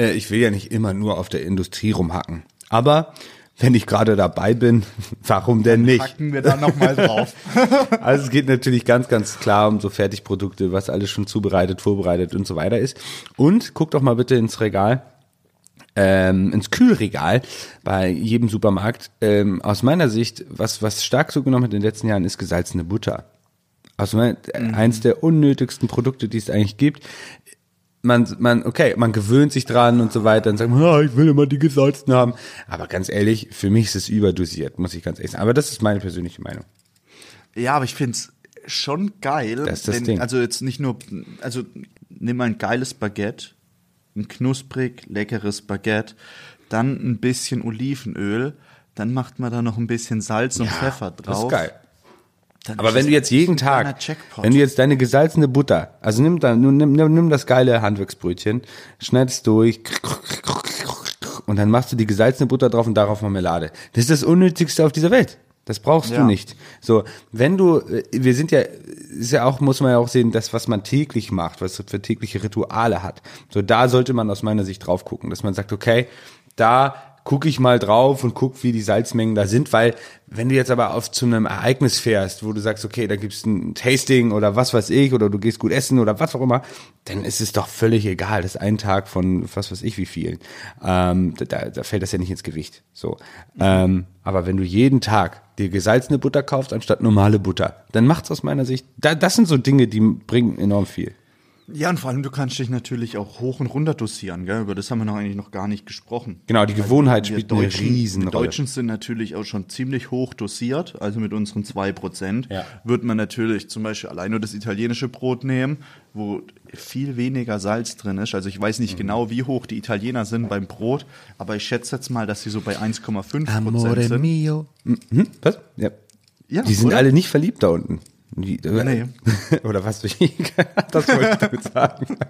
äh, ich will ja nicht immer nur auf der Industrie rumhacken, aber wenn ich gerade dabei bin, warum denn nicht? Packen wir da nochmal drauf. Also es geht natürlich ganz, ganz klar um so Fertigprodukte, was alles schon zubereitet, vorbereitet und so weiter ist. Und guck doch mal bitte ins Regal, ähm, ins Kühlregal bei jedem Supermarkt. Ähm, aus meiner Sicht, was, was stark zugenommen hat in den letzten Jahren, ist gesalzene Butter. Aus meiner, eins der unnötigsten Produkte, die es eigentlich gibt. Man, man, okay, man gewöhnt sich dran und so weiter und sagt, ja, ich will immer die gesalzten haben. Aber ganz ehrlich, für mich ist es überdosiert, muss ich ganz ehrlich sagen. Aber das ist meine persönliche Meinung. Ja, aber ich find's schon geil. Das ist das wenn, Ding. Also jetzt nicht nur, also nimm mal ein geiles Baguette, ein knusprig, leckeres Baguette, dann ein bisschen Olivenöl, dann macht man da noch ein bisschen Salz und Pfeffer drauf. Das ist geil. Dann Aber wenn du jetzt jeden Tag, wenn du jetzt deine gesalzene Butter, also nimm da, nimm, nimm, nimm das geile Handwerksbrötchen, schneidest durch und dann machst du die gesalzene Butter drauf und darauf Marmelade. Das ist das Unnötigste auf dieser Welt. Das brauchst Ja. du nicht. So, wenn du, äh, wir sind ja, ist ja auch, muss man ja auch sehen, das, was man täglich macht, was für tägliche Rituale hat. So, da sollte man aus meiner Sicht drauf gucken, dass man sagt, okay, da gucke ich mal drauf und guck, wie die Salzmengen da sind, weil wenn du jetzt aber auf zu einem Ereignis fährst, wo du sagst, okay, da gibt's ein Tasting oder was weiß ich, oder du gehst gut essen oder was auch immer, dann ist es doch völlig egal. Das ist ein Tag von was weiß ich wie viel. Ähm, da, da fällt das ja nicht ins Gewicht. So. Ähm, aber wenn du jeden Tag dir gesalzene Butter kaufst anstatt normale Butter, dann macht's aus meiner Sicht, da, das sind so Dinge, die bringen enorm viel. Ja, und vor allem, du kannst dich natürlich auch hoch und runter dosieren, gell? Über das haben wir noch eigentlich noch gar nicht gesprochen. Genau, die Gewohnheit Wir spielt eine Deutschen, Riesenrolle. Wir Deutschen sind natürlich auch schon ziemlich hoch dosiert, also mit unseren 2%. Ja. Wird man natürlich zum Beispiel allein nur das italienische Brot nehmen, wo viel weniger Salz drin ist. Also ich weiß Mhm. nicht genau, wie hoch die Italiener sind beim Brot, aber ich schätze jetzt mal, dass sie so bei 1,5% Amore sind. mio. Mhm, was? Ja. Ja, die sind oder? alle nicht verliebt da unten. Die, Nee. Oder was? das wollte ich damit sagen.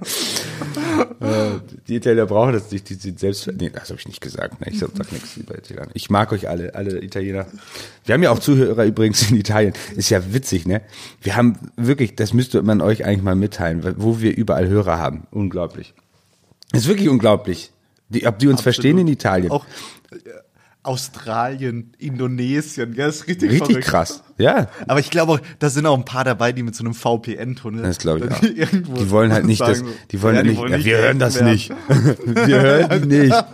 Äh, die Italiener brauchen das nicht, die sind selbst. Nee, das habe ich nicht gesagt. Ne? Ich sag, nichts über Italiener. Ich mag euch alle, alle Italiener. Wir haben ja auch Zuhörer übrigens in Italien. Ist ja witzig, ne? Wir haben wirklich, das müsste man euch eigentlich mal mitteilen, wo wir überall Hörer haben. Unglaublich. Ist wirklich unglaublich. Die, ob die uns verstehen in Italien. Auch äh, Australien, Indonesien, ja, das ist richtig, Richtig verrückt. krass. Ja. Aber ich glaube auch, da sind auch ein paar dabei, die mit so einem VPN-Tunnel. Das glaube ich auch. irgendwo Die wollen halt nicht, dass, sagen, die wollen ja, halt die nicht, wollen ja, wir hören das werden. nicht. wir hören die nicht.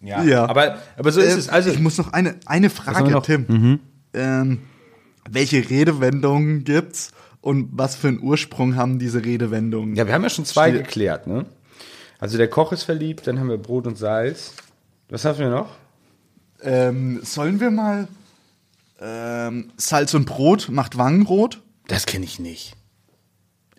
Ja, Ja. aber, aber so ist Äh, es. Also, ich muss noch eine, eine Frage, noch? Tim. Ähm, welche Redewendungen gibt's und was für einen Ursprung haben diese Redewendungen? ja, wir haben ja schon zwei Steht- geklärt, ne? Also der Koch ist verliebt, dann haben wir Brot und Salz. Was haben wir noch? Ähm, sollen wir mal ähm, Salz und Brot macht Wangenrot? Das kenne ich nicht.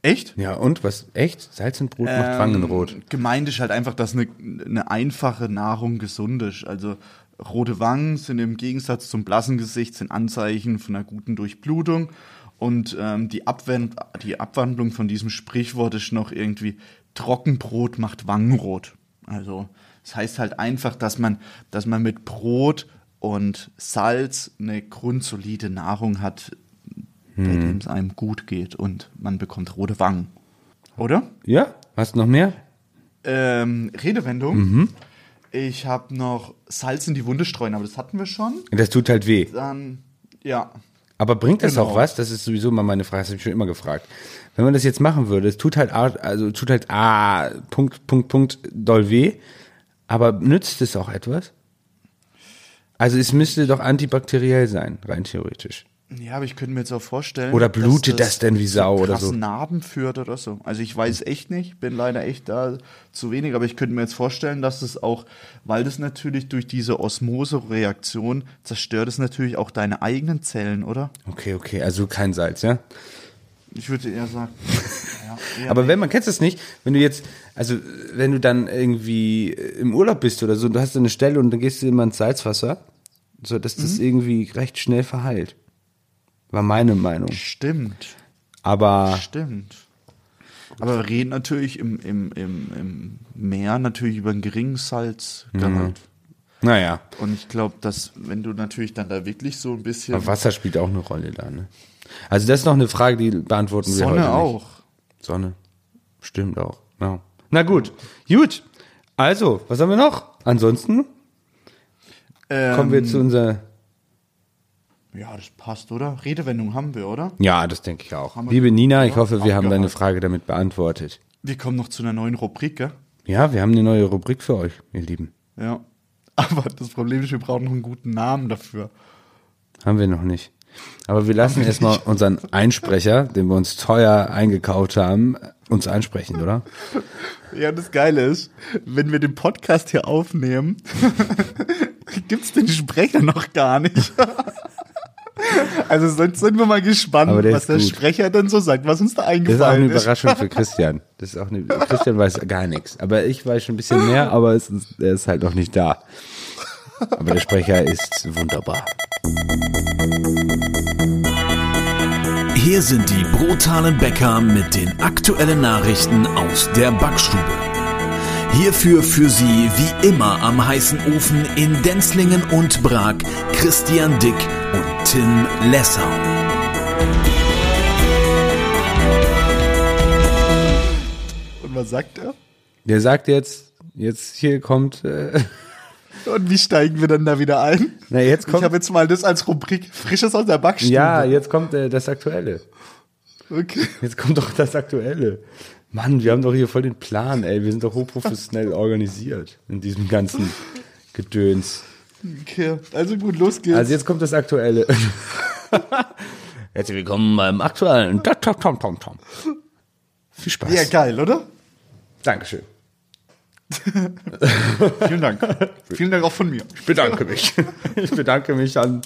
Echt? Ja, und was? Echt? Salz und Brot macht Wangenrot. Ähm, Gemeint ist halt einfach, dass eine, eine einfache Nahrung gesund ist. Also rote Wangen sind im Gegensatz zum blassen Gesicht sind Anzeichen von einer guten Durchblutung. Und ähm, die, Abwend die Abwandlung von diesem Sprichwort ist noch irgendwie Trockenbrot macht Wangenrot. Also das heißt halt einfach, dass man, dass man mit Brot und Salz eine grundsolide Nahrung hat, bei dem es einem gut geht und man bekommt rote Wangen. Oder? Ja? Hast du noch mehr? Ähm, Redewendung. Mhm. Ich habe noch Salz in die Wunde streuen, aber das hatten wir schon. Das tut halt weh. Dann, ja. Aber bringt das Genau. auch was? Das ist sowieso mal meine Frage, das habe ich schon immer gefragt. Wenn man das jetzt machen würde, es tut halt, also tut halt, ah, Punkt, Punkt, Punkt, doll weh, aber nützt es auch etwas? Also es müsste doch antibakteriell sein, rein theoretisch. Ja, aber ich könnte mir jetzt auch vorstellen. Oder blutet dass das denn wie Sau oder so? Narben führt oder so. Also ich weiß echt nicht, bin leider echt da zu wenig, aber ich könnte mir jetzt vorstellen, dass es auch, weil das natürlich durch diese Osmose-Reaktion zerstört es natürlich auch deine eigenen Zellen, oder? Okay, okay, also kein Salz, ja? Ich würde eher sagen. ja, eher Aber wenn man kennst das nicht, wenn du jetzt, also wenn du dann irgendwie im Urlaub bist oder so, du hast eine Stelle und dann gehst du immer ins Salzwasser, so dass das irgendwie recht schnell verheilt. War meine Meinung. Stimmt. Aber Stimmt. Aber wir reden natürlich im, im, im, im Meer natürlich über einen geringen Salzgehalt. naja, Und ich glaube, dass wenn du natürlich dann da wirklich so ein bisschen aber Wasser spielt auch eine Rolle da, ne? Also das ist noch eine Frage, die beantworten wir heute Sonne nicht. auch. Sonne. Stimmt auch. Ja. Na gut. Gut. Also, was haben wir noch? Ansonsten kommen wir Ähm, zu unserer. Ja, das passt, oder? Redewendung haben wir, oder? Ja, das denke ich auch. Liebe Nina, ich hoffe, wir haben deine. Frage damit beantwortet. Wir kommen noch zu einer neuen Rubrik, gell? Ja, wir haben eine neue Rubrik für euch, ihr Lieben. Ja. Aber das Problem ist, wir brauchen noch einen guten Namen dafür. Haben wir noch nicht. Aber wir lassen erstmal unseren Einsprecher, den wir uns teuer eingekauft haben, uns einsprechen, oder? Ja, das Geile ist, wenn wir den Podcast hier aufnehmen, gibt's den Sprecher noch gar nicht. Also sonst sind wir mal gespannt, der was ist der gut. Sprecher denn so sagt, was uns da Das ist auch eine eingefallen ist. Überraschung für Christian. Das ist auch eine, Christian weiß gar nichts. Aber ich weiß schon ein bisschen mehr, aber es ist, er ist halt noch nicht da. Aber der Sprecher ist wunderbar. Hier sind die brutalen Bäcker mit den aktuellen Nachrichten aus der Backstube. Hierfür für Sie wie immer am heißen Ofen in Denzlingen und Prag Christian Dick und Tim Lessau. Und was sagt er? Der sagt jetzt, jetzt hier kommt, äh, Und wie steigen wir dann da wieder ein? na jetzt Ich kommt, habe jetzt mal das als Rubrik Frisches aus der Backstube. ja, jetzt kommt äh, das Aktuelle. Okay. Jetzt kommt doch das Aktuelle. Mann, wir haben doch hier voll den Plan, ey. Wir sind doch hochprofessionell organisiert in diesem ganzen Gedöns. okay. Also gut, los geht's. Also jetzt kommt das Aktuelle. Herzlich willkommen beim aktuellen Da- Tom Tom Tom Tom. Viel Spaß. ja, geil, oder? Dankeschön. Vielen Dank. Vielen Dank auch von mir. Ich bedanke mich. Ich bedanke mich an.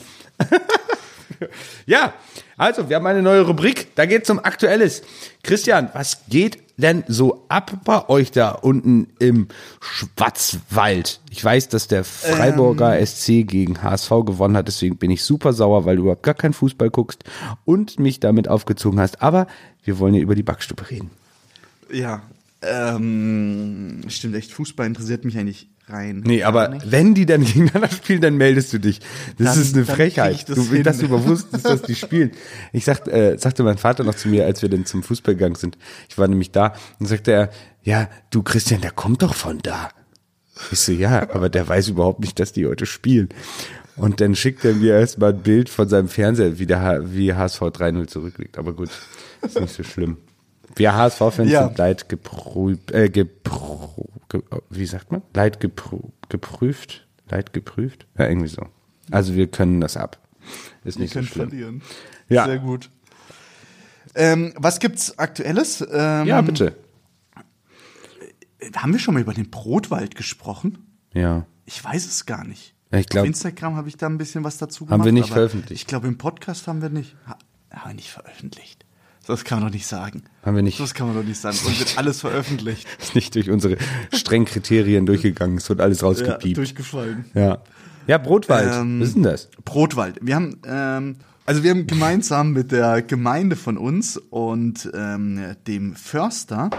ja, also wir haben eine neue Rubrik. Da geht es um Aktuelles. Christian, was geht denn so ab bei euch da unten im Schwarzwald? Ich weiß, dass der Freiburger SC gegen HSV gewonnen hat. Deswegen bin ich super sauer, weil du überhaupt gar keinen Fußball guckst und mich damit aufgezogen hast. Aber wir wollen ja über die Backstube reden. Ja. Ähm, stimmt echt, Fußball interessiert mich eigentlich rein. Nee, aber nicht. wenn die dann gegeneinander spielen, dann meldest du dich. Das Dann- ist eine Frechheit. das du, hin. dass du überwusst bist, dass die spielen. Ich sag, äh, sagte mein Vater noch zu mir, als wir dann zum Fußball gegangen sind. Ich war nämlich da und sagte er, ja, du Christian, der kommt doch von da. Ich so, ja, aber der weiß überhaupt nicht, dass die heute spielen. Und dann schickt er mir erstmal ein Bild von seinem Fernseher, wie der H wie HSV 3-0 zurückliegt. Aber gut, ist nicht so schlimm. Wir HSV-Fans Ja. sind leid geprüft, äh, geprü ge, wie sagt man? Leid geprü geprüft? Leid geprüft? Ja, irgendwie so. Also wir können das ab. Ist Wir nicht so können schlimm. verlieren. Ja. Sehr gut. Ähm, was gibt's Aktuelles? Ähm, Ja, bitte. Haben wir schon mal über den Brotwald gesprochen? Ja. Ich weiß es gar nicht. Ich glaub- Auf Instagram habe ich da ein bisschen was dazu gemacht. Haben wir nicht veröffentlicht. Ich glaube, im Podcast haben wir nicht. Ha, haben wir nicht veröffentlicht. Das kann man doch nicht sagen. Haben wir nicht. Das kann man doch nicht sagen. Und wird alles veröffentlicht. Ist nicht durch unsere strengen Kriterien durchgegangen. Es wird alles ja, rausgepiept. durchgefallen. Ja. Ja, Brotwald. Ähm, Was ist denn das? Brotwald. Wir haben, ähm, also wir haben gemeinsam mit der Gemeinde von uns und ähm, dem Förster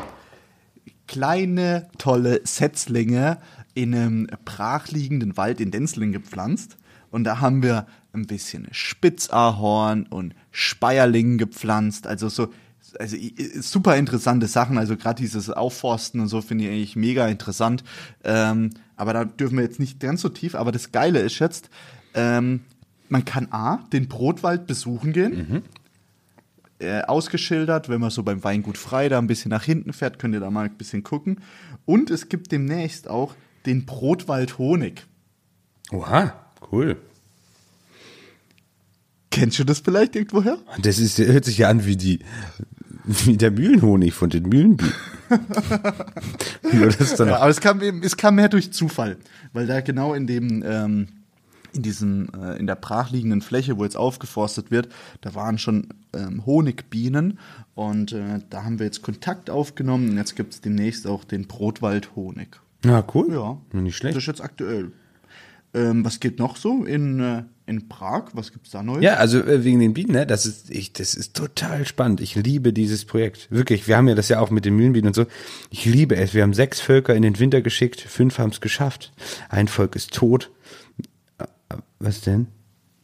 kleine, tolle Setzlinge in einem brachliegenden Wald in Denzlingen gepflanzt. Und da haben wir ein bisschen Spitzahorn und Speierlingen gepflanzt. Also so, also super interessante Sachen. Also gerade dieses Aufforsten und so finde ich eigentlich mega interessant. Ähm, aber da dürfen wir jetzt nicht ganz so tief. Aber das Geile ist jetzt, ähm, man kann A, den Brotwald besuchen gehen. Äh, ausgeschildert, wenn man so beim Weingut Frei da ein bisschen nach hinten fährt, könnt ihr da mal ein bisschen gucken. Und es gibt demnächst auch den Brotwald Honig. Oha, cool. Kennst du das vielleicht irgendwoher? Das ist, hört sich ja an wie die, wie der Mühlenhonig von den Mühlenbienen. Ja, aber es kam, eben- es kam mehr durch Zufall, weil da genau in dem, ähm, in diesem, äh, in der brachliegenden Fläche, wo jetzt aufgeforstet wird, da waren schon ähm, Honigbienen und äh, da haben wir jetzt Kontakt aufgenommen und jetzt gibt es demnächst auch den Brotwald Honig. Ja, cool. Ja, Nicht schlecht. Das ist jetzt aktuell. Ähm, was geht noch so in, äh, in Prag? Was gibt's da Neues? Ja, also äh, wegen den Bienen, ne? Das ist, ich, das ist total spannend. Ich liebe dieses Projekt. Wirklich. Wir haben ja das ja auch mit den Mühlenbienen und so. Ich liebe es. Wir haben sechs Völker in den Winter geschickt. Fünf haben es geschafft. Ein Volk ist tot. Äh, Was denn?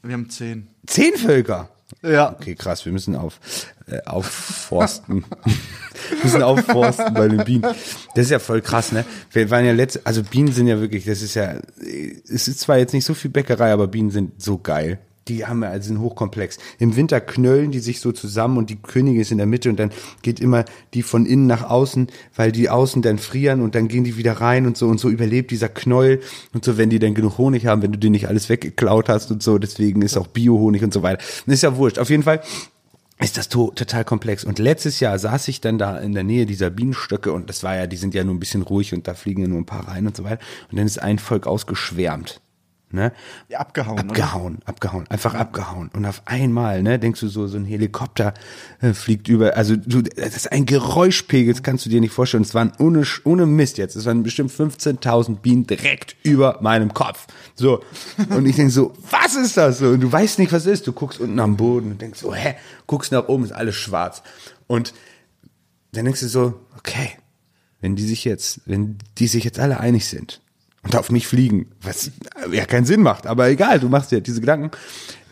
Wir haben zehn. Zehn Völker. Ja. Okay, krass. Wir müssen auf, äh, aufforsten. wir müssen aufforsten bei den Bienen. Das ist ja voll krass, ne? Wir waren ja letzte, also Bienen sind ja wirklich, das ist ja, es ist zwar jetzt nicht so viel Bäckerei, aber Bienen sind so geil. Die haben also sind hochkomplex. Im Winter knöllen die sich so zusammen und die Königin ist in der Mitte und dann geht immer die von innen nach außen, weil die außen dann frieren und dann gehen die wieder rein und so und so überlebt dieser Knäuel und so, wenn die dann genug Honig haben, wenn du dir nicht alles weggeklaut hast und so, deswegen ist auch Bio-Honig und so weiter. Ist ja wurscht. Auf jeden Fall ist das to total komplex. Und letztes Jahr saß ich dann da in der Nähe dieser Bienenstöcke und das war ja, die sind ja nur ein bisschen ruhig und da fliegen ja nur ein paar rein und so weiter. Und dann ist ein Volk ausgeschwärmt. Ne? Ja, abgehauen, oder? Abgehauen, abgehauen, einfach abgehauen. Und auf einmal, ne, denkst du so, so ein Helikopter äh, fliegt über, also du, das ist ein Geräuschpegel, das kannst du dir nicht vorstellen. Es waren ohne, ohne Mist jetzt, es waren bestimmt 15.000 Bienen direkt über meinem Kopf. So. Und ich denk so, was ist das so? Und du weißt nicht, was es ist. Du guckst unten am Boden und denkst so, hä? Guckst nach oben, ist alles schwarz. Und dann denkst du so, okay, wenn die sich jetzt, wenn die sich jetzt alle einig sind und auf mich fliegen, was ja keinen Sinn macht, aber egal, du machst dir diese Gedanken,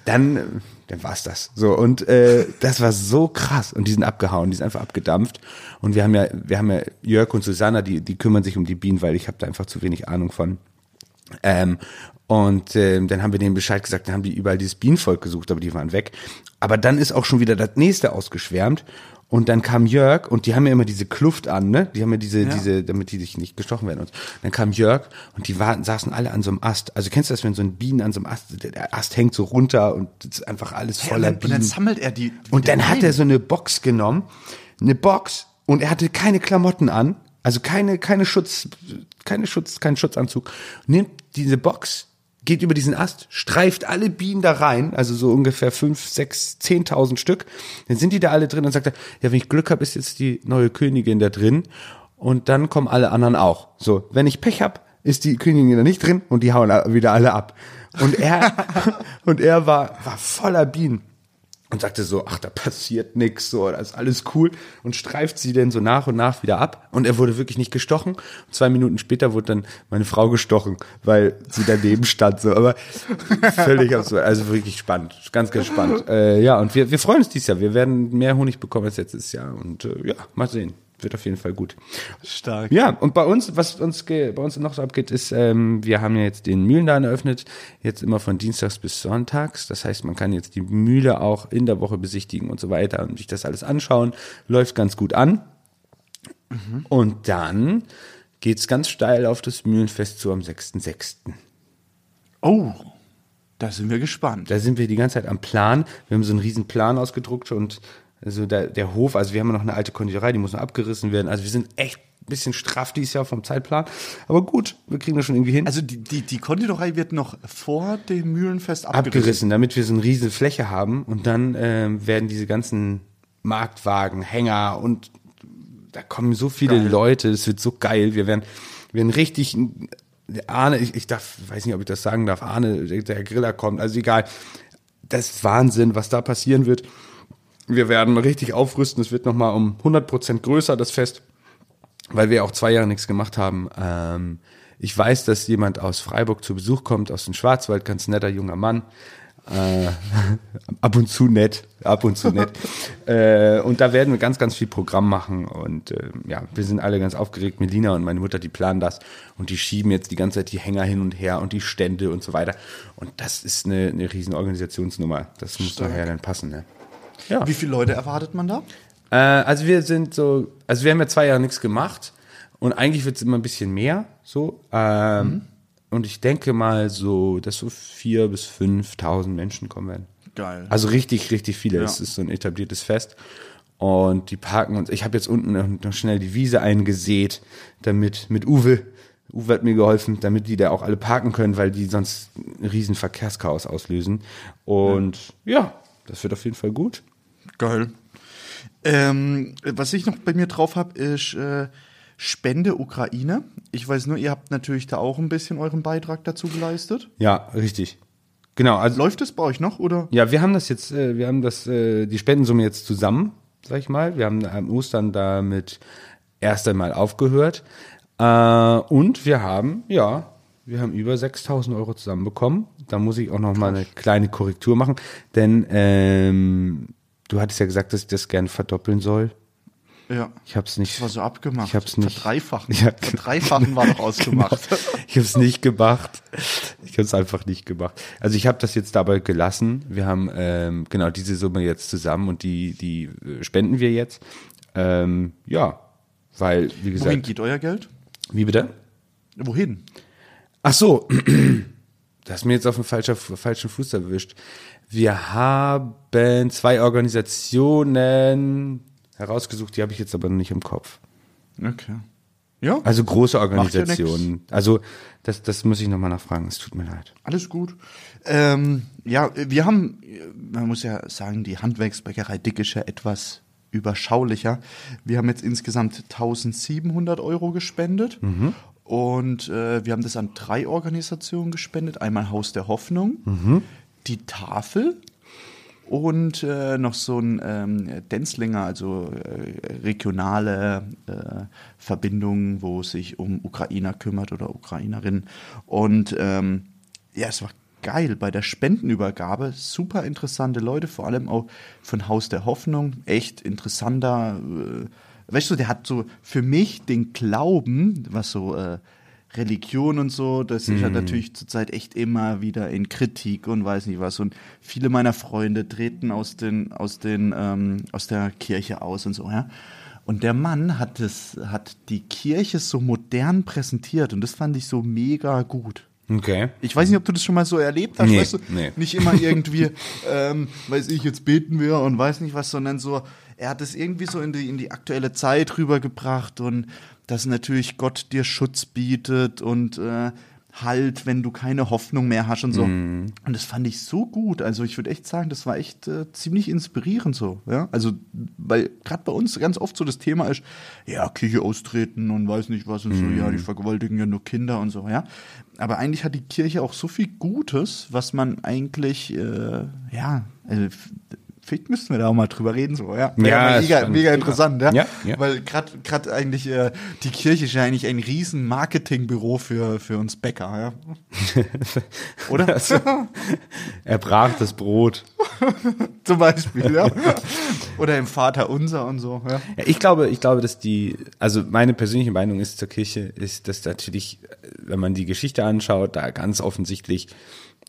dann, äh, dann war's das. So und äh, das war so krass und die sind abgehauen, die sind einfach abgedampft und wir haben ja, wir haben ja Jörg und Susanna, die die kümmern sich um die Bienen, weil ich habe da einfach zu wenig Ahnung von. Ähm, und ähm, dann haben wir denen Bescheid gesagt, dann haben die überall dieses Bienenvolk gesucht, aber die waren weg. Aber dann ist auch schon wieder das nächste ausgeschwärmt. Und dann kam Jörg und die haben ja immer diese Kluft an, ne? Die haben ja diese, diese, damit die sich nicht gestochen werden. Und dann kam Jörg und die waren, saßen alle an so einem Ast. Also kennst du das, wenn so ein Bienen an so einem Ast, der Ast hängt so runter und ist einfach alles Ja, voller und, dann, und Bienen. dann sammelt er die. Und dann hat er so eine Box genommen, eine Box, und er hatte keine Klamotten an, also keine, keine Schutz, keine Schutz, keinen Schutzanzug. Nimmt diese Box, geht über diesen Ast, streift alle Bienen da rein, also so ungefähr fünf, sechs, zehntausend Stück. Dann sind die da alle drin und sagt er, ja, wenn ich Glück habe, ist jetzt die neue Königin da drin. Und dann kommen alle anderen auch. So, wenn ich Pech hab, ist die Königin da nicht drin und die hauen wieder alle ab. Und er, und er war, war voller Bienen und sagte so, ach, da passiert nix, so, das ist alles cool und streift sie denn so nach und nach wieder ab und er wurde wirklich nicht gestochen. Und zwei Minuten später wurde dann meine Frau gestochen, weil sie daneben stand, so, aber völlig absurd, also wirklich spannend, ganz, ganz spannend. Äh, ja, und wir, wir freuen uns dieses Jahr, wir werden mehr Honig bekommen als letztes Jahr und äh, ja, mal sehen. Wird auf jeden Fall gut. Stark. Ja, und bei uns, was uns bei uns noch so abgeht, ist, ähm, wir haben ja jetzt den Mühlenladen eröffnet, jetzt immer von Dienstags bis Sonntags. Das heißt, man kann jetzt die Mühle auch in der Woche besichtigen und so weiter und sich das alles anschauen. Läuft ganz gut an. Und dann geht's ganz steil auf das Mühlenfest zu am 6.6. Oh, da sind wir gespannt. Da sind wir die ganze Zeit am Plan. Wir haben so einen riesen Plan ausgedruckt und also der, der Hof, also wir haben ja noch eine alte Konditorei, die muss noch abgerissen werden. Also wir sind echt ein bisschen straff dieses Jahr vom Zeitplan. Aber gut, wir kriegen das schon irgendwie hin. Also die, die, die Konditorei wird noch vor dem Mühlenfest abgerissen. abgerissen, damit wir so eine riesige Fläche haben und dann ähm, werden diese ganzen Marktwagen, Hänger und da kommen so viele Leute, das wird so geil. Wir werden, wir werden richtig, Arne, ich, ich darf, weiß nicht, ob ich das sagen darf, Arne, der, der Griller kommt, also egal. Das ist Wahnsinn, was da passieren wird. Wir werden richtig aufrüsten, es wird nochmal um 100% größer, das Fest weil wir auch zwei Jahre nichts gemacht haben. Ähm, ich weiß, dass jemand aus Freiburg zu Besuch kommt, aus dem Schwarzwald, ganz netter junger Mann. Äh, ab und zu nett, ab und zu nett. äh, und da werden wir ganz, ganz viel Programm machen. Und äh, ja, wir sind alle ganz aufgeregt. Melina und meine Mutter, die planen das. Und die schieben jetzt die ganze Zeit die Hänger hin und her und die Stände und so weiter. Und das ist eine, eine riesen Organisationsnummer. Das muss nachher dann passen. Ne? Ja. Wie viele Leute erwartet man da? Äh, also wir sind so, also wir haben ja zwei Jahre nichts gemacht und eigentlich wird es immer ein bisschen mehr so. Ähm, Und ich denke mal so, dass so vier bis 5.000 Menschen kommen werden. Geil. Also richtig, richtig viele. Ja. Es ist so ein etabliertes Fest. Und die parken uns. Ich habe jetzt unten noch- schnell die Wiese eingesät, damit mit Uwe. Uwe hat mir geholfen, damit die da auch alle parken können, weil die sonst ein riesen Verkehrschaos auslösen. Und ja, das wird auf jeden Fall gut. Geil. Ähm, was ich noch bei mir drauf habe, ist äh, Spende Ukraine. Ich weiß nur, ihr habt natürlich da auch ein bisschen euren Beitrag dazu geleistet. Ja, richtig. Genau, also Läuft es bei euch noch oder? Ja, wir haben das jetzt, äh, wir haben das, äh, die Spendensumme jetzt zusammen, sag ich mal. Wir haben am Ostern damit erst einmal aufgehört. Äh, und wir haben, ja, wir haben über 6000 Euro zusammenbekommen. Da muss ich auch noch mal eine kleine Korrektur machen, denn ähm, du hattest ja gesagt, dass ich das gerne verdoppeln soll. Ja. Ich habe es nicht. Das war so abgemacht. Ich hab's nicht. Verdreifachen. Ja. Verdreifachen war doch ausgemacht. Ich habe es nicht gemacht. Ich habe es einfach nicht gemacht. Also ich habe das jetzt dabei gelassen. Wir haben ähm, genau diese Summe jetzt zusammen und die die äh, spenden wir jetzt. Ähm, ja, weil wie gesagt, Wohin geht euer Geld? wie bitte? Wohin? Ach so, das ist mir jetzt auf den falschen Fuß erwischt. Wir haben zwei Organisationen herausgesucht, die habe ich jetzt aber noch nicht im Kopf. Okay. Ja, Also große Macht ja Organisationen. also das, das muss ich nochmal nachfragen. Es tut mir leid. alles gut. Ähm, ja, wir haben, man muss ja sagen, die Handwerksbäckerei Dick ist ja etwas überschaulicher. Wir haben jetzt insgesamt 1700 Euro gespendet. Und äh, wir haben das an drei Organisationen gespendet. Einmal Haus der Hoffnung, die Tafel und äh, noch so ein ähm, Denzlinger, also äh, regionale äh, Verbindung, wo es sich um Ukrainer kümmert oder Ukrainerinnen. Und ähm, ja, es war geil bei der Spendenübergabe. Super interessante Leute, vor allem auch von Haus der Hoffnung. Echt interessanter. Äh, weißt du, der hat so für mich den Glauben, was so äh, Religion und so, das ist ja natürlich zurzeit echt immer wieder in Kritik und weiß nicht was. Und viele meiner Freunde treten aus den, aus den, ähm, aus der Kirche aus und so, ja. Und der Mann hat es, hat die Kirche so modern präsentiert und das fand ich so mega gut. Okay. Ich weiß nicht, ob du das schon mal so erlebt hast, Nee, weißt du? nee. Nicht immer irgendwie, ähm, weiß ich, jetzt beten wir und weiß nicht was, sondern so, er hat es irgendwie so in die, in die aktuelle Zeit rübergebracht und dass natürlich Gott dir Schutz bietet und äh, Halt, wenn du keine Hoffnung mehr hast und so. Mhm. Und das fand ich so gut. Also ich würde echt sagen, das war echt äh, ziemlich inspirierend so. Ja? Also, weil gerade bei uns ganz oft so das Thema ist, ja, Kirche austreten und weiß nicht was und so, ja, Mhm. die vergewaltigen ja nur Kinder und so, ja. Aber eigentlich hat die Kirche auch so viel Gutes, was man eigentlich, äh, ja, also, vielleicht müssten wir da auch mal drüber reden, so, ja. Ja, ist mega, mega interessant, ja. Ja, ja. Weil gerade gerade eigentlich äh, die Kirche ist ja eigentlich ein riesen Marketingbüro für, für uns Bäcker, ja. Oder? Also, er brach das Brot. Zum Beispiel, ja. Oder im Vater unser und so, ja. Ja, ich glaube, ich glaube, dass die, also meine persönliche Meinung ist zur Kirche, ist, dass natürlich, wenn man die Geschichte anschaut, da ganz offensichtlich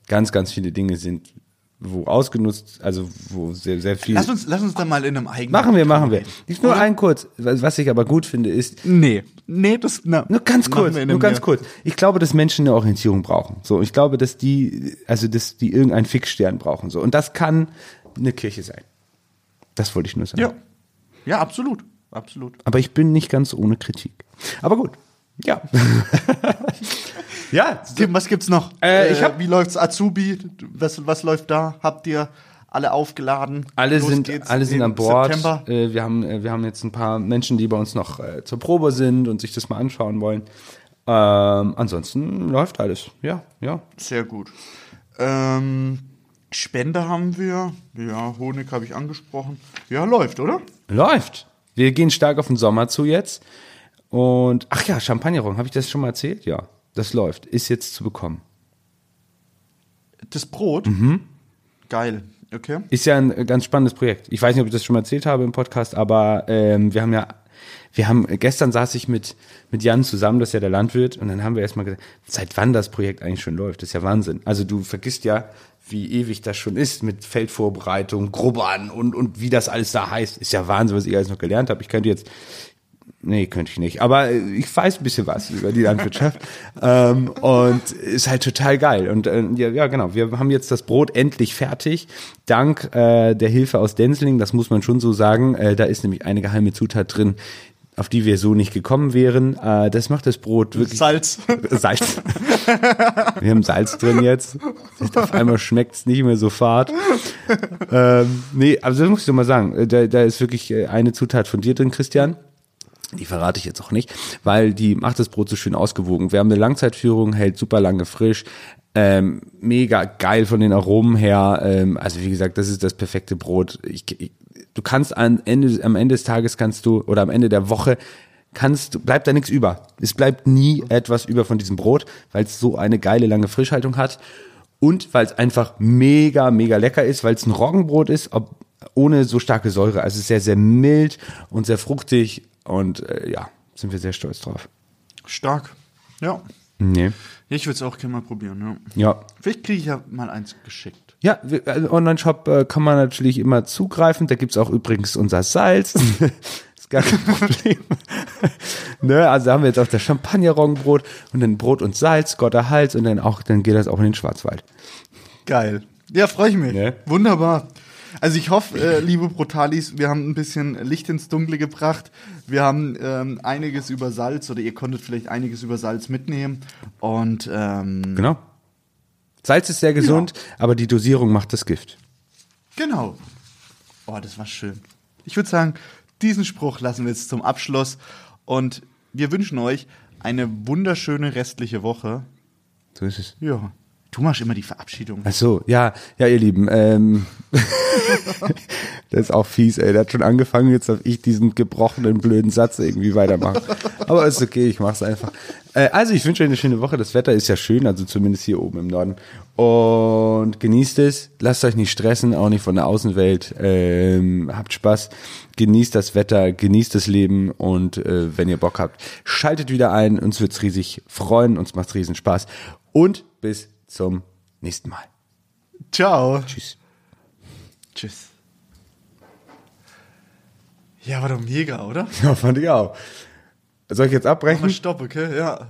ganz, ganz viele Dinge sind, wo ausgenutzt, also wo sehr, sehr viel. Lass uns, lass uns da mal in einem eigenen. machen wir, machen wir. Nicht nur ein kurz, was ich aber gut finde, ist, Nee. Nee, das, na, Nur ganz kurz, nur ganz kurz. Ich glaube, dass Menschen eine Orientierung brauchen. So, ich glaube, dass die, also dass die irgendeinen Fixstern brauchen. So, und das kann eine Kirche sein. Das wollte ich nur sagen. Ja. Ja, absolut. Absolut. Aber ich bin nicht ganz ohne Kritik. Aber gut. Ja. ja. Tim, was gibt's noch? Äh, ich hab- wie läuft's Azubi? Was, was läuft da? Habt ihr alle aufgeladen? Alle Los sind, alle sind an Bord. September. Äh, wir, haben, äh, wir haben jetzt ein paar Menschen, die bei uns noch äh, zur Probe sind und sich das mal anschauen wollen. Ähm, ansonsten läuft alles. Ja, ja. Sehr gut. Ähm, Spende haben wir. Ja, Honig habe ich angesprochen. Ja, läuft, oder? Läuft. Wir gehen stark auf den Sommer zu jetzt. Und, ach ja, Champagnerrong, habe ich das schon mal erzählt? Ja, das läuft. Ist jetzt zu bekommen. Das Brot. Mhm. Geil. Okay. Ist ja ein äh, ganz spannendes Projekt. Ich weiß nicht, ob ich das schon mal erzählt habe im Podcast, aber ähm, wir haben ja, wir haben, gestern saß ich mit, mit Jan zusammen, das ist ja der Landwirt, und dann haben wir erstmal gesagt, seit wann das Projekt eigentlich schon läuft. Das ist ja Wahnsinn. Also du vergisst ja, wie ewig das schon ist mit Feldvorbereitung, Grubbern und, und wie das alles da heißt. Ist ja Wahnsinn, was ich alles noch gelernt habe. Ich könnte jetzt Nee, könnte ich nicht. Aber ich weiß ein bisschen was über die Landwirtschaft. ähm, und ist halt total geil. Und äh, ja, ja, genau. Wir haben jetzt das Brot endlich fertig. Dank äh, der Hilfe aus Denzling, das muss man schon so sagen. Äh, da ist nämlich eine geheime Zutat drin, auf die wir so nicht gekommen wären. Äh, das macht das Brot wirklich. Salz. Salz. Wir haben Salz drin jetzt. Auf einmal schmeckt es nicht mehr so fad. Ähm, nee, also das muss ich doch mal sagen. Äh, Da, da ist wirklich äh, eine Zutat von dir drin, Christian. Die verrate ich jetzt auch nicht, weil die macht das Brot so schön ausgewogen. Wir haben eine Langzeitführung, hält super lange frisch. Ähm, mega geil von den Aromen her. Ähm, also wie gesagt, das ist das perfekte Brot. Ich, ich, du kannst am Ende, am Ende des Tages kannst du oder am Ende der Woche kannst, bleibt da nichts über. Es bleibt nie etwas über von diesem Brot, weil es so eine geile lange Frischhaltung hat und weil es einfach mega, mega lecker ist, weil es ein Roggenbrot ist, ob, ohne so starke Säure. Also sehr, sehr mild und sehr fruchtig und äh, ja, sind wir sehr stolz drauf. Stark. Ja. Nee. Ich würde es auch gerne mal probieren, ja. Ja. Vielleicht kriege ich ja mal eins geschickt. Ja, also Online-Shop äh, kann man natürlich immer zugreifen. Da gibt's auch übrigens unser Salz. ist gar kein Problem. ne, also haben wir jetzt auch das Champagner-Roggenbrot und dann Brot und Salz, Gotter Hals und dann auch, dann geht das auch in den Schwarzwald. Geil. Ja, freue ich mich. Ne? Wunderbar. Also ich hoffe, äh, liebe Brutalis, wir haben ein bisschen Licht ins Dunkle gebracht. Wir haben ähm, einiges über Salz oder ihr konntet vielleicht einiges über Salz mitnehmen. Und ähm, Genau. Salz ist sehr gesund, aber die Dosierung macht das Gift. genau. Oh, das war schön. Ich würde sagen, diesen Spruch lassen wir jetzt zum Abschluss. Und wir wünschen euch eine wunderschöne restliche Woche. So ist es. Ja. Du machst immer die Verabschiedung. Ach so, ja, ja, ihr Lieben, ähm, das ist auch fies, ey. Der hat schon angefangen, jetzt darf ich diesen gebrochenen, blöden Satz irgendwie weitermachen. Aber ist okay, ich mach's einfach. Äh, also, ich wünsche euch eine schöne Woche. Das Wetter ist ja schön, also zumindest hier oben im Norden. Und genießt es. Lasst euch nicht stressen, auch nicht von der Außenwelt. Ähm, habt Spaß. Genießt das Wetter, genießt das Leben und äh, wenn ihr Bock habt, schaltet wieder ein. Uns wird's riesig freuen, uns macht's riesen Spaß. Und bis zum nächsten Mal. Ciao. Tschüss. Tschüss. Ja, war doch mega, oder? Ja, fand ich auch. Soll ich jetzt abbrechen? Mal stopp, okay? Ja.